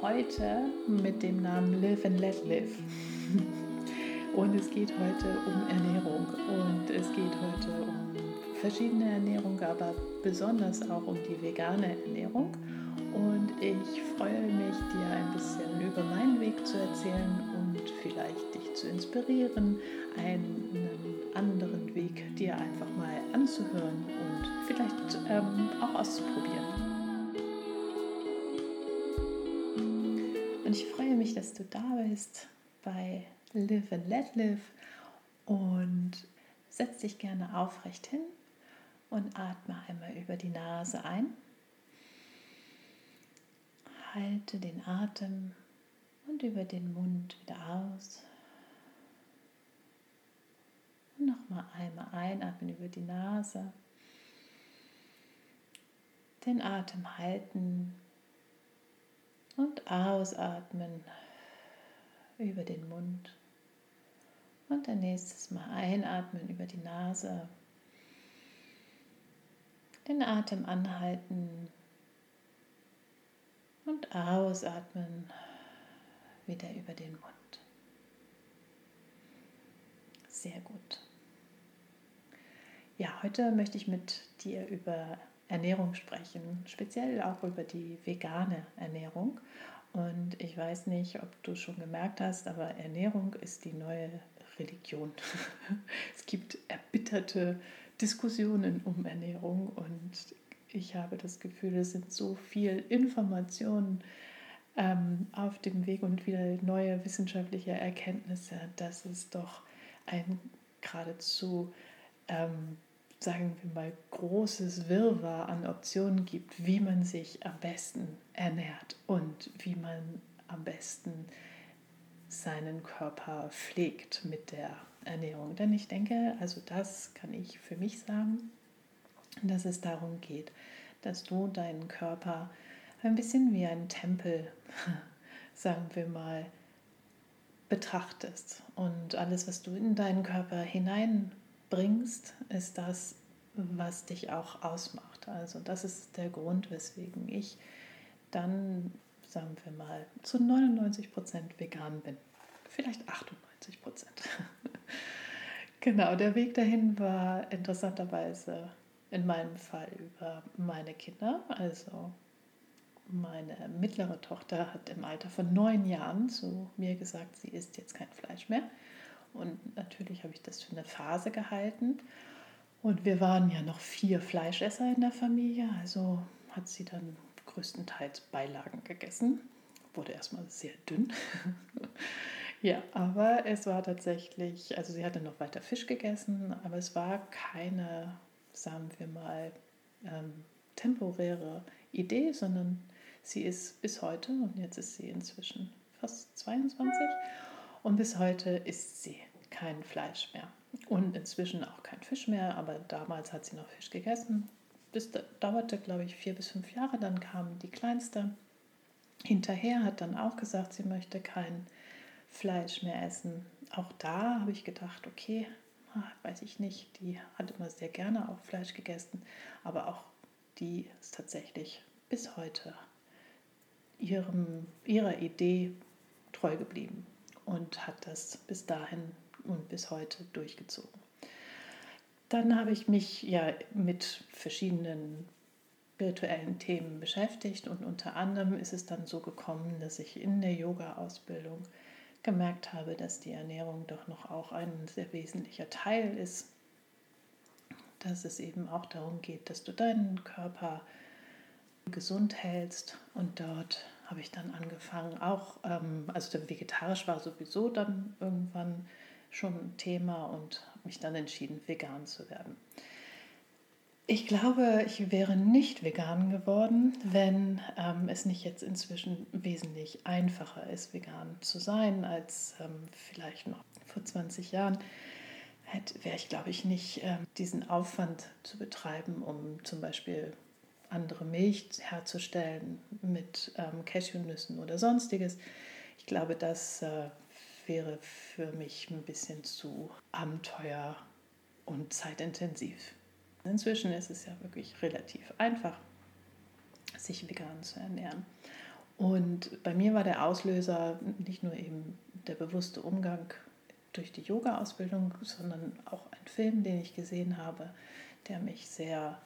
heute mit dem Namen Live and Let Live. Und es geht heute um Ernährung und es geht heute um verschiedene Ernährung, aber besonders auch um die vegane Ernährung. Und ich freue mich, dir ein bisschen über meinen Weg zu erzählen und vielleicht dich zu inspirieren, einen anderen Weg dir einfach mal anzuhören und vielleicht ähm, auch auszuprobieren. Und ich freue mich, dass du da bist bei Live and Let Live und setz dich gerne aufrecht hin und atme einmal über die Nase ein. Halte den Atem und über den Mund wieder aus. Und nochmal einmal einatmen über die Nase. Den Atem halten und ausatmen über den Mund. Und dann nächstes Mal einatmen über die Nase den Atem anhalten und ausatmen wieder über den Mund. Sehr gut. Ja, heute möchte ich mit dir über Ernährung sprechen, speziell auch über die vegane Ernährung. Und ich weiß nicht, ob du schon gemerkt hast, aber Ernährung ist die neue Religion. es gibt erbitterte Diskussionen um Ernährung und ich habe das Gefühl, es sind so viel Informationen ähm, auf dem Weg und wieder neue wissenschaftliche Erkenntnisse, dass es doch ein geradezu, ähm, sagen wir mal, großes Wirrwarr an Optionen gibt, wie man sich am besten ernährt und wie man am besten seinen Körper pflegt mit der Ernährung. Denn ich denke, also das kann ich für mich sagen, dass es darum geht, dass du deinen Körper ein bisschen wie ein Tempel, sagen wir mal, betrachtest. Und alles, was du in deinen Körper hineinbringst, ist das, was dich auch ausmacht. Also das ist der Grund, weswegen ich dann, sagen wir mal, zu 99 Prozent vegan bin. Vielleicht 98 Prozent. genau, der Weg dahin war interessanterweise in meinem Fall über meine Kinder. Also meine mittlere Tochter hat im Alter von neun Jahren zu mir gesagt, sie isst jetzt kein Fleisch mehr. Und natürlich habe ich das für eine Phase gehalten. Und wir waren ja noch vier Fleischesser in der Familie, also hat sie dann größtenteils Beilagen gegessen. Wurde erstmal sehr dünn. Ja, aber es war tatsächlich, also sie hatte noch weiter Fisch gegessen, aber es war keine, sagen wir mal, ähm, temporäre Idee, sondern sie ist bis heute, und jetzt ist sie inzwischen fast 22, und bis heute isst sie kein Fleisch mehr. Und inzwischen auch kein Fisch mehr, aber damals hat sie noch Fisch gegessen. Das dauerte, glaube ich, vier bis fünf Jahre. Dann kam die Kleinste hinterher, hat dann auch gesagt, sie möchte kein Fleisch mehr essen. Auch da habe ich gedacht, okay, weiß ich nicht, die hat immer sehr gerne auch Fleisch gegessen, aber auch die ist tatsächlich bis heute ihrem, ihrer Idee treu geblieben und hat das bis dahin und bis heute durchgezogen. Dann habe ich mich ja mit verschiedenen virtuellen Themen beschäftigt und unter anderem ist es dann so gekommen, dass ich in der Yoga-Ausbildung gemerkt habe, dass die Ernährung doch noch auch ein sehr wesentlicher Teil ist, dass es eben auch darum geht, dass du deinen Körper gesund hältst und dort habe ich dann angefangen, auch, ähm, also vegetarisch war sowieso dann irgendwann schon ein Thema und mich dann entschieden, vegan zu werden. Ich glaube, ich wäre nicht vegan geworden, wenn ähm, es nicht jetzt inzwischen wesentlich einfacher ist, vegan zu sein, als ähm, vielleicht noch vor 20 Jahren. Wäre ich, glaube ich, nicht ähm, diesen Aufwand zu betreiben, um zum Beispiel andere Milch herzustellen mit ähm, Cashewnüssen oder sonstiges. Ich glaube, das äh, wäre für mich ein bisschen zu abenteuer- und zeitintensiv. Inzwischen ist es ja wirklich relativ einfach, sich vegan zu ernähren. Und bei mir war der Auslöser nicht nur eben der bewusste Umgang durch die Yoga-Ausbildung, sondern auch ein Film, den ich gesehen habe, der mich sehr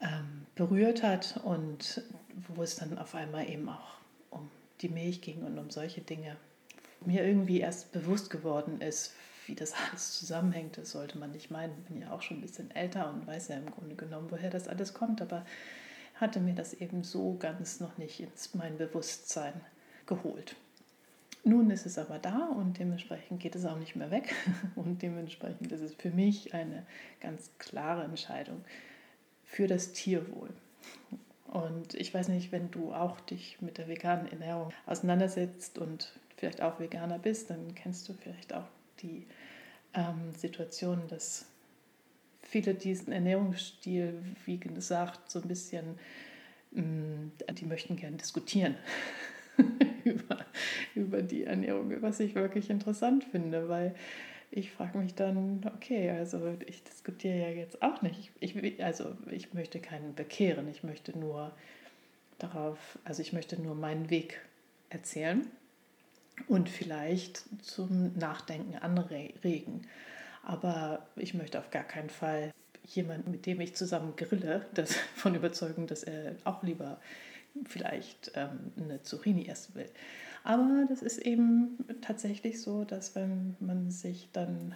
ähm, berührt hat und wo es dann auf einmal eben auch um die Milch ging und um solche Dinge. Mir irgendwie erst bewusst geworden ist, wie das alles zusammenhängt. Das sollte man nicht meinen. Ich bin ja auch schon ein bisschen älter und weiß ja im Grunde genommen, woher das alles kommt, aber hatte mir das eben so ganz noch nicht ins mein Bewusstsein geholt. Nun ist es aber da und dementsprechend geht es auch nicht mehr weg. Und dementsprechend ist es für mich eine ganz klare Entscheidung für das Tierwohl. Und ich weiß nicht, wenn du auch dich mit der veganen Ernährung auseinandersetzt und vielleicht auch Veganer bist, dann kennst du vielleicht auch die ähm, Situation, dass viele diesen Ernährungsstil, wie gesagt, so ein bisschen, mh, mm, die möchten gerne diskutieren. über, über die Ernährung, was ich wirklich interessant finde, weil ich frage mich dann, okay, also ich diskutiere ja jetzt auch nicht. Ich, also ich möchte keinen bekehren, ich möchte nur darauf, also ich möchte nur meinen Weg erzählen und vielleicht zum Nachdenken anregen. Aber ich möchte auf gar keinen Fall jemanden, mit dem ich zusammen grille, davon überzeugen, dass er auch lieber vielleicht ähm, eine Zucchini essen will. Aber das ist eben tatsächlich so, dass wenn man sich dann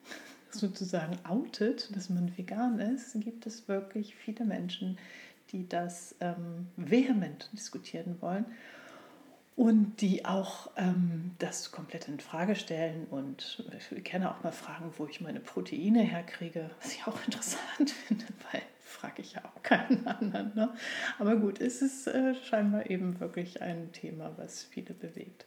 sozusagen outet, dass man vegan ist, gibt es wirklich viele Menschen, die das ähm, vehement diskutieren wollen und die auch ähm, das komplett in Frage stellen. Und ich kenne auch mal Fragen, wo ich meine Proteine herkriege, was ich auch interessant finde, weil frage ich ja auch keinen anderen. Ne? Aber gut, es ist äh, scheinbar eben wirklich ein Thema, was viele bewegt.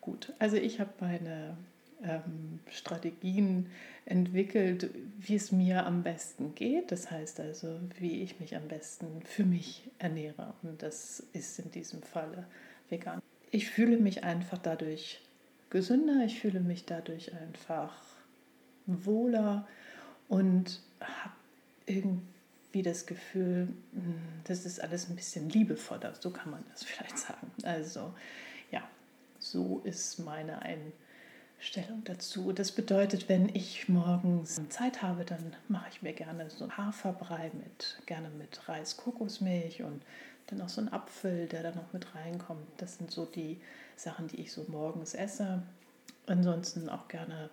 Gut, also ich habe meine ähm, Strategien entwickelt, wie es mir am besten geht. Das heißt also, wie ich mich am besten für mich ernähre. Und das ist in diesem Falle vegan. Ich fühle mich einfach dadurch gesünder, ich fühle mich dadurch einfach wohler und habe irgendwie wie das Gefühl, hm, das ist alles ein bisschen liebevoller, so kann man das vielleicht sagen. Also ja, so ist meine Einstellung dazu. Das bedeutet, wenn ich morgens Zeit habe, dann mache ich mir gerne so einen Haferbrei mit, gerne mit Reis, Kokosmilch und dann auch so einen Apfel, der da noch mit reinkommt. Das sind so die Sachen, die ich so morgens esse. Ansonsten auch gerne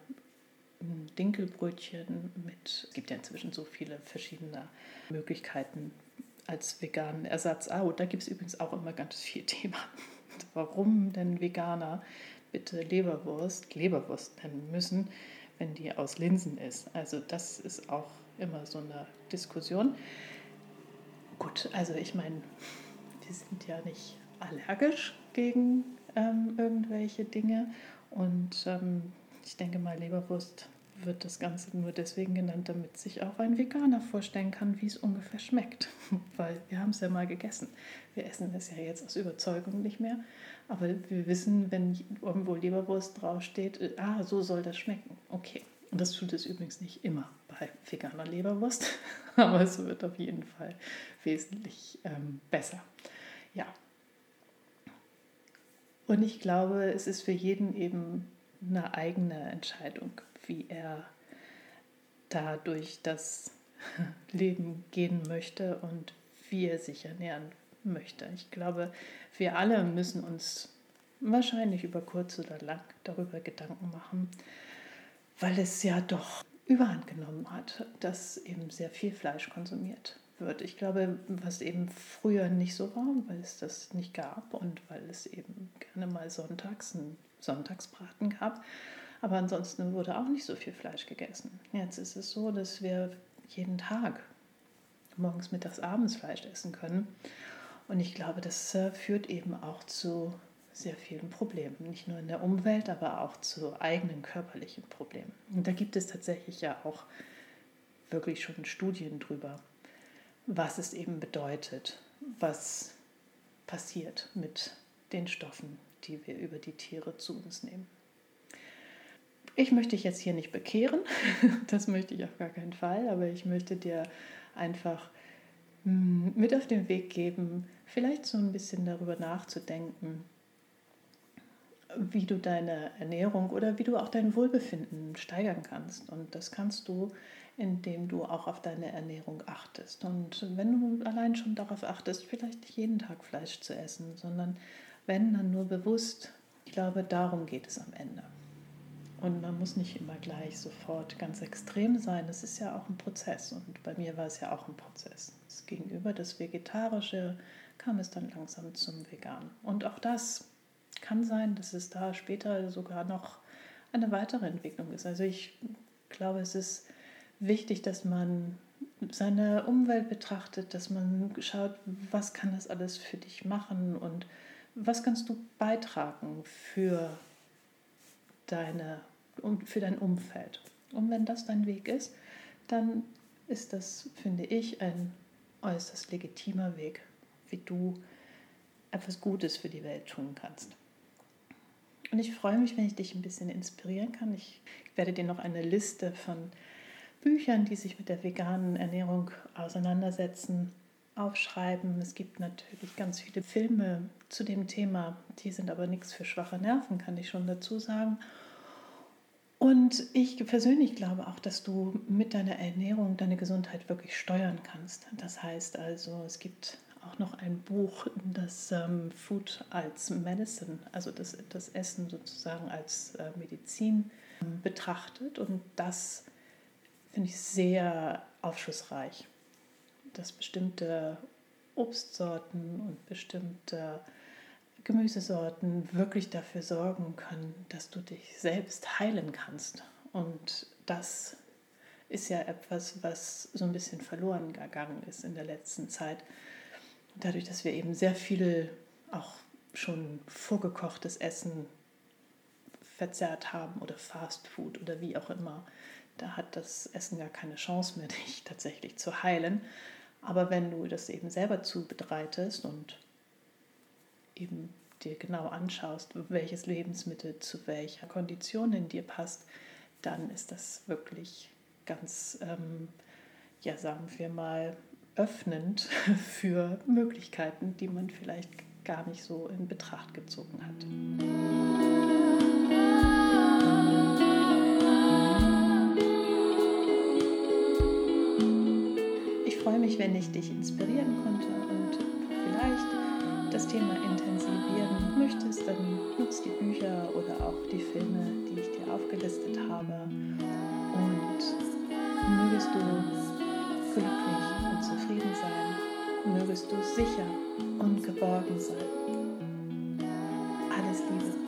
Dinkelbrötchen mit, es gibt ja inzwischen so viele verschiedene Möglichkeiten als veganen Ersatz. Ah, und da gibt es übrigens auch immer ganz viel Thema. Warum denn Veganer bitte Leberwurst Leberwurst nennen müssen, wenn die aus Linsen ist. Also das ist auch immer so eine Diskussion. Gut, also ich meine, wir sind ja nicht allergisch gegen ähm, irgendwelche Dinge und ähm, ich denke mal, Leberwurst wird das Ganze nur deswegen genannt, damit sich auch ein Veganer vorstellen kann, wie es ungefähr schmeckt. Weil wir haben es ja mal gegessen. Wir essen es ja jetzt aus Überzeugung nicht mehr. Aber wir wissen, wenn irgendwo Leberwurst draufsteht, äh, ah, so soll das schmecken. Okay. Und das tut es übrigens nicht immer bei veganer Leberwurst, aber es wird auf jeden Fall wesentlich ähm, besser. Ja. Und ich glaube, es ist für jeden eben eine eigene Entscheidung, wie er da durch das Leben gehen möchte und wie er sich ernähren möchte. Ich glaube, wir alle müssen uns wahrscheinlich über kurz oder lang darüber Gedanken machen, weil es ja doch überhand genommen hat, dass eben sehr viel Fleisch konsumiert wird. Ich glaube, was eben früher nicht so war, weil es das nicht gab und weil es eben gerne mal sonntags einen Sonntagsbraten gab. Aber ansonsten wurde auch nicht so viel Fleisch gegessen. Jetzt ist es so, dass wir jeden Tag morgens, mittags, abends Fleisch essen können. Und ich glaube, das äh, führt eben auch zu sehr vielen Problemen. Nicht nur in der Umwelt, aber auch zu eigenen körperlichen Problemen. Und da gibt es tatsächlich ja auch wirklich schon Studien drüber, was es eben bedeutet, was passiert mit den Stoffen, die wir über die Tiere zu uns nehmen. Ich möchte dich jetzt hier nicht bekehren, das möchte ich auf gar keinen Fall, aber ich möchte dir einfach hm, mit auf den Weg geben, vielleicht so ein bisschen darüber nachzudenken, wie du deine Ernährung oder wie du auch dein Wohlbefinden steigern kannst. Und das kannst du, indem du auch auf deine Ernährung achtest. Und wenn du allein schon darauf achtest, vielleicht nicht jeden Tag Fleisch zu essen, sondern wenn dann nur bewusst, ich glaube, darum geht es am Ende. Und man muss nicht immer gleich sofort ganz extrem sein. Es ist ja auch ein Prozess. Und bei mir war es ja auch ein Prozess. Das Gegenüber das Vegetarische kam es dann langsam zum Vegan. Und auch das kann sein, dass es da später sogar noch eine weitere Entwicklung ist. Also ich glaube, es ist wichtig, dass man seine Umwelt betrachtet, dass man schaut, was kann das alles für dich machen und was kannst du beitragen für deine für dein Umfeld. Und wenn das dein Weg ist, dann ist das, finde ich, ein äußerst legitimer Weg, wie du etwas Gutes für die Welt tun kannst. Und ich freue mich, wenn ich dich ein bisschen inspirieren kann. Ich werde dir noch eine Liste von Büchern, die sich mit der veganen Ernährung auseinandersetzen, aufschreiben. Es gibt natürlich ganz viele Filme zu dem Thema, die sind aber nichts für schwache Nerven, kann ich schon dazu sagen. Und ich persönlich glaube auch, dass du mit deiner Ernährung deine Gesundheit wirklich steuern kannst. Das heißt also, es gibt auch noch ein Buch, das ähm, Food als Medicine, also das, das Essen sozusagen als äh, Medizin ähm, betrachtet. Und das finde ich sehr aufschlussreich, dass bestimmte Obstsorten und bestimmte Gemüsesorten wirklich dafür sorgen können, dass du dich selbst heilen kannst. Und das ist ja etwas, was so ein bisschen verloren gegangen ist in der letzten Zeit dadurch, dass wir eben sehr viel auch schon vorgekochtes Essen verzehrt haben oder Fast Food oder wie auch immer, da hat das Essen gar keine Chance mehr, dich tatsächlich zu heilen. Aber wenn du das eben selber zubereitest und eben dir genau anschaust, welches Lebensmittel zu welcher Kondition in dir passt, dann ist das wirklich ganz, ähm, ja, sagen wir mal, öffnend für Möglichkeiten, die man vielleicht gar nicht so in Betracht gezogen hat. Mich, wenn ich dich inspirieren konnte und vielleicht das Thema intensivieren möchtest, dann nutzt die Bücher oder auch die Filme, die ich dir aufgelistet habe. Und mögest du glücklich und zufrieden sein, mögest du sicher und geborgen sein. Alles Liebe.